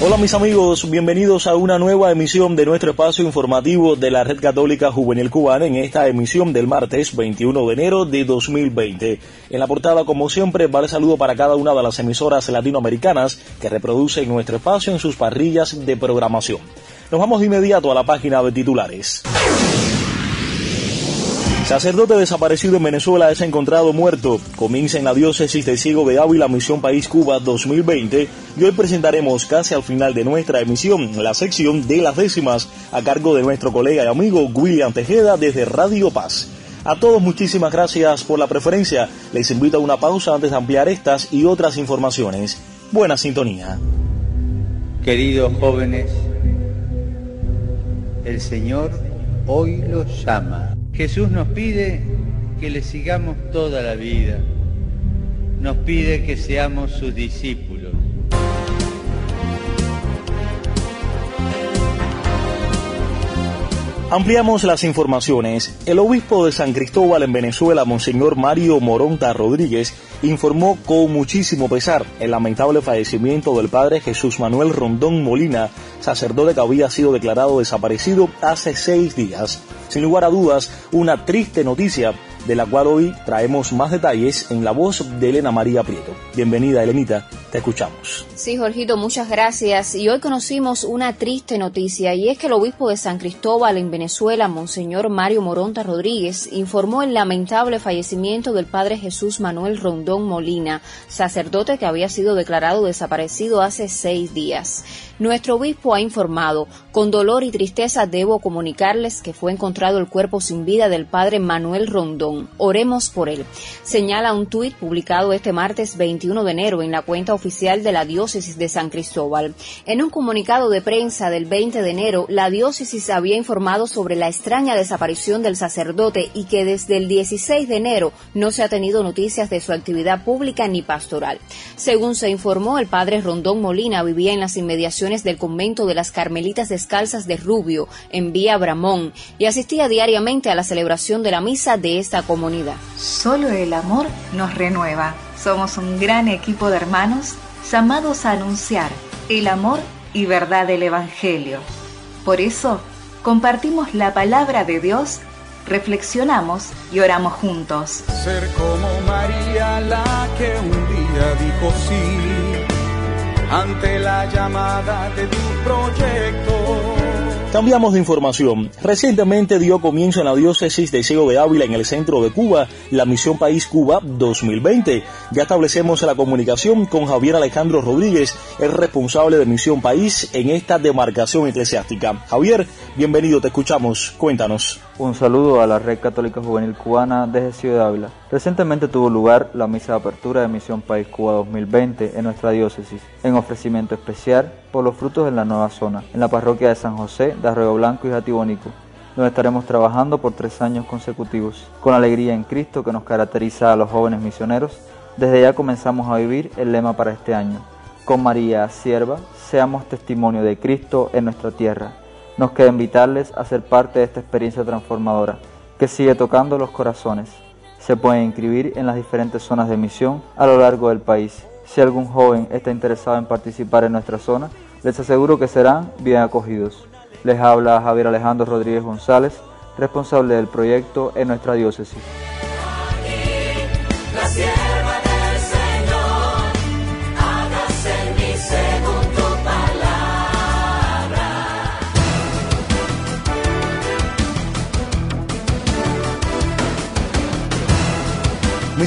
Hola mis amigos, bienvenidos a una nueva emisión de nuestro espacio informativo de la Red Católica Juvenil Cubana en esta emisión del martes 21 de enero de 2020. En la portada, como siempre, va el saludo para cada una de las emisoras latinoamericanas que reproducen nuestro espacio en sus parrillas de programación. Nos vamos de inmediato a la página de titulares. Sacerdote desaparecido en Venezuela es encontrado muerto. Comienza en la diócesis de Ciego de Ávila, Misión País Cuba 2020 y hoy presentaremos casi al final de nuestra emisión la sección de las décimas a cargo de nuestro colega y amigo William Tejeda desde Radio Paz. A todos muchísimas gracias por la preferencia. Les invito a una pausa antes de ampliar estas y otras informaciones. Buena sintonía. Queridos jóvenes, el Señor hoy los llama. Jesús nos pide que le sigamos toda la vida. Nos pide que seamos sus discípulos. Ampliamos las informaciones. El obispo de San Cristóbal en Venezuela, Monseñor Mario Moronta Rodríguez, informó con muchísimo pesar el lamentable fallecimiento del padre Jesús Manuel Rondón Molina, sacerdote que había sido declarado desaparecido hace seis días. Sin lugar a dudas, una triste noticia de la cual hoy traemos más detalles en la voz de Elena María Prieto. Bienvenida, Elenita, te escuchamos. Sí, Jorgito, muchas gracias. Y hoy conocimos una triste noticia y es que el obispo de San Cristóbal en Venezuela, Monseñor Mario Moronta Rodríguez, informó el lamentable fallecimiento del padre Jesús Manuel Rondón Molina, sacerdote que había sido declarado desaparecido hace seis días. Nuestro obispo ha informado, con dolor y tristeza debo comunicarles que fue encontrado el cuerpo sin vida del padre Manuel Rondón. Oremos por él. Señala un tuit publicado este martes 21 de enero en la cuenta oficial de la de San Cristóbal. En un comunicado de prensa del 20 de enero, la diócesis había informado sobre la extraña desaparición del sacerdote y que desde el 16 de enero no se ha tenido noticias de su actividad pública ni pastoral. Según se informó, el padre Rondón Molina vivía en las inmediaciones del convento de las Carmelitas Descalzas de Rubio, en Vía Bramón, y asistía diariamente a la celebración de la misa de esta comunidad. Solo el amor nos renueva. Somos un gran equipo de hermanos llamados a anunciar el amor y verdad del Evangelio. Por eso, compartimos la palabra de Dios, reflexionamos y oramos juntos. Ser como María la que un día dijo sí ante la llamada de tu proyecto. Cambiamos de información. Recientemente dio comienzo en la diócesis de Ciego de Ávila en el centro de Cuba la Misión País Cuba 2020. Ya establecemos la comunicación con Javier Alejandro Rodríguez, el responsable de Misión País en esta demarcación eclesiástica. Javier, bienvenido, te escuchamos. Cuéntanos. Un saludo a la Red Católica Juvenil Cubana desde Ciudad Ávila. Recientemente tuvo lugar la misa de apertura de Misión País Cuba 2020 en nuestra diócesis, en ofrecimiento especial por los frutos en la nueva zona, en la parroquia de San José de Arroyo Blanco y Jatibonico, donde estaremos trabajando por tres años consecutivos. Con alegría en Cristo que nos caracteriza a los jóvenes misioneros, desde ya comenzamos a vivir el lema para este año. Con María, sierva, seamos testimonio de Cristo en nuestra tierra nos queda invitarles a ser parte de esta experiencia transformadora que sigue tocando los corazones. Se pueden inscribir en las diferentes zonas de misión a lo largo del país. Si algún joven está interesado en participar en nuestra zona, les aseguro que serán bien acogidos. Les habla Javier Alejandro Rodríguez González, responsable del proyecto en nuestra diócesis.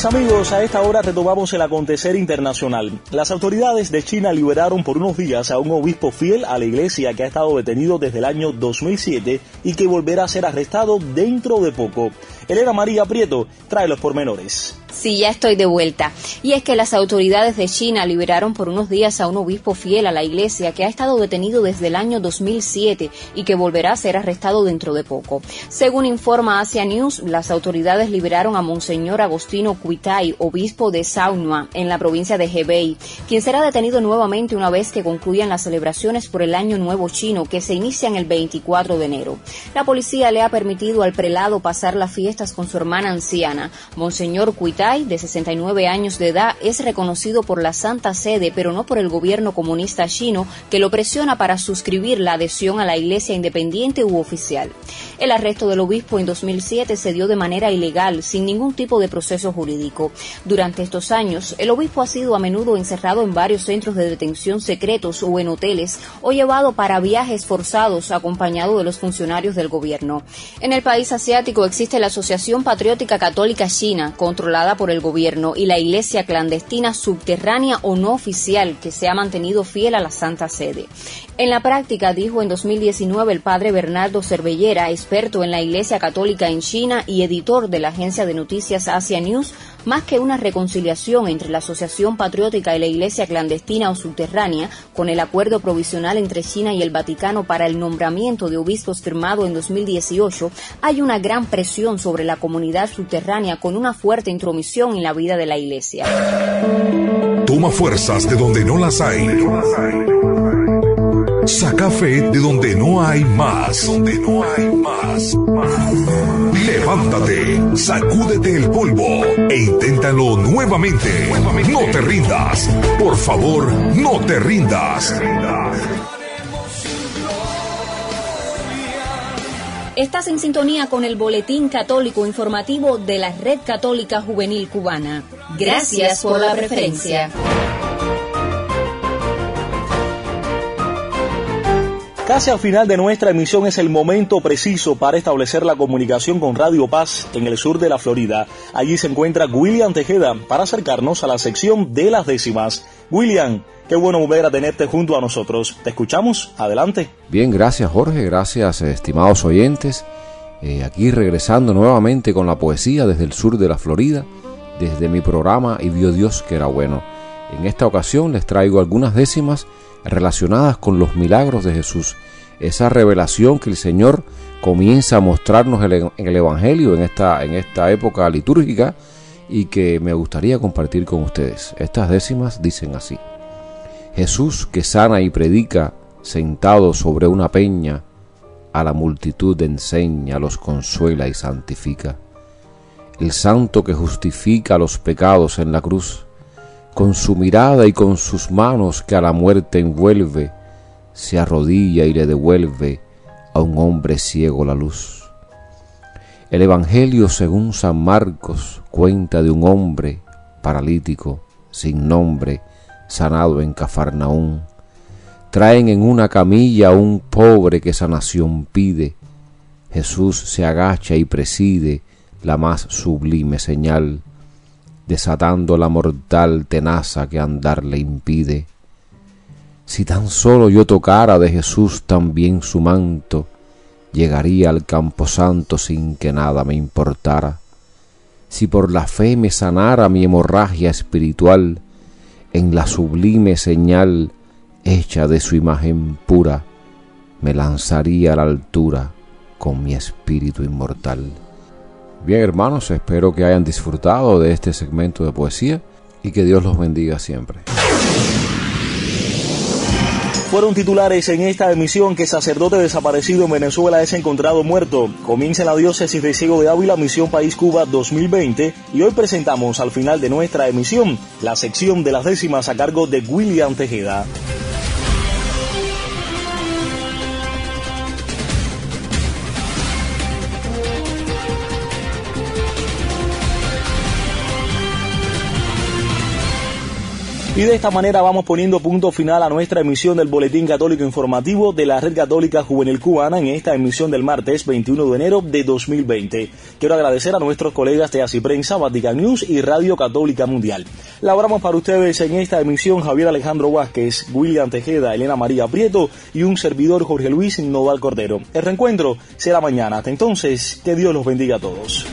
Mis amigos, a esta hora retomamos el acontecer internacional. Las autoridades de China liberaron por unos días a un obispo fiel a la iglesia que ha estado detenido desde el año 2007 y que volverá a ser arrestado dentro de poco. Elena María Prieto trae los pormenores. Sí, ya estoy de vuelta. Y es que las autoridades de China liberaron por unos días a un obispo fiel a la iglesia que ha estado detenido desde el año 2007 y que volverá a ser arrestado dentro de poco. Según informa Asia News, las autoridades liberaron a Monseñor Agostino Kuitai, obispo de Saunua, en la provincia de Hebei, quien será detenido nuevamente una vez que concluyan las celebraciones por el Año Nuevo Chino que se inician el 24 de enero. La policía le ha permitido al prelado pasar las fiestas con su hermana anciana. Monseñor De 69 años de edad, es reconocido por la Santa Sede, pero no por el gobierno comunista chino, que lo presiona para suscribir la adhesión a la Iglesia independiente u oficial. El arresto del obispo en 2007 se dio de manera ilegal, sin ningún tipo de proceso jurídico. Durante estos años, el obispo ha sido a menudo encerrado en varios centros de detención secretos o en hoteles, o llevado para viajes forzados acompañado de los funcionarios del gobierno. En el país asiático existe la Asociación Patriótica Católica China, controlada por el gobierno y la iglesia clandestina subterránea o no oficial que se ha mantenido fiel a la Santa Sede. En la práctica, dijo en 2019 el padre Bernardo Cervellera, experto en la Iglesia Católica en China y editor de la agencia de noticias Asia News, más que una reconciliación entre la Asociación Patriótica y la Iglesia clandestina o subterránea, con el acuerdo provisional entre China y el Vaticano para el nombramiento de obispos firmado en 2018, hay una gran presión sobre la comunidad subterránea con una fuerte intromisión en la vida de la Iglesia. Toma fuerzas de donde no las hay. Saca fe de donde no hay más. Donde no hay más. Levántate, sacúdete el polvo e inténtalo nuevamente. No te rindas. Por favor, no te rindas. Estás en sintonía con el Boletín Católico Informativo de la Red Católica Juvenil Cubana. Gracias por la preferencia. Casi al final de nuestra emisión es el momento preciso para establecer la comunicación con Radio Paz en el sur de la Florida. Allí se encuentra William Tejeda para acercarnos a la sección de las décimas. William, qué bueno volver a tenerte junto a nosotros. ¿Te escuchamos? Adelante. Bien, gracias Jorge, gracias estimados oyentes. Eh, aquí regresando nuevamente con la poesía desde el sur de la Florida, desde mi programa Y vio Dios que era bueno. En esta ocasión les traigo algunas décimas relacionadas con los milagros de Jesús, esa revelación que el Señor comienza a mostrarnos en el Evangelio en esta, en esta época litúrgica y que me gustaría compartir con ustedes. Estas décimas dicen así. Jesús que sana y predica, sentado sobre una peña, a la multitud enseña, los consuela y santifica. El santo que justifica los pecados en la cruz, con su mirada y con sus manos que a la muerte envuelve, se arrodilla y le devuelve a un hombre ciego la luz. El Evangelio según San Marcos cuenta de un hombre paralítico, sin nombre, sanado en Cafarnaún. Traen en una camilla a un pobre que sanación pide. Jesús se agacha y preside la más sublime señal desatando la mortal tenaza que andar le impide. Si tan solo yo tocara de Jesús también su manto, llegaría al camposanto sin que nada me importara. Si por la fe me sanara mi hemorragia espiritual, en la sublime señal hecha de su imagen pura, me lanzaría a la altura con mi espíritu inmortal. Bien hermanos, espero que hayan disfrutado de este segmento de poesía y que Dios los bendiga siempre. Fueron titulares en esta emisión que sacerdote desaparecido en Venezuela es encontrado muerto. Comienza la diócesis de Ciego de Ávila, Misión País Cuba 2020 y hoy presentamos al final de nuestra emisión la sección de las décimas a cargo de William Tejeda. Y de esta manera vamos poniendo punto final a nuestra emisión del Boletín Católico Informativo de la Red Católica Juvenil Cubana en esta emisión del martes 21 de enero de 2020. Quiero agradecer a nuestros colegas de Así Prensa, Vatican News y Radio Católica Mundial. Laboramos para ustedes en esta emisión Javier Alejandro Vázquez, William Tejeda, Elena María Prieto y un servidor Jorge Luis Noval Cordero. El reencuentro será mañana. Hasta entonces, que Dios los bendiga a todos.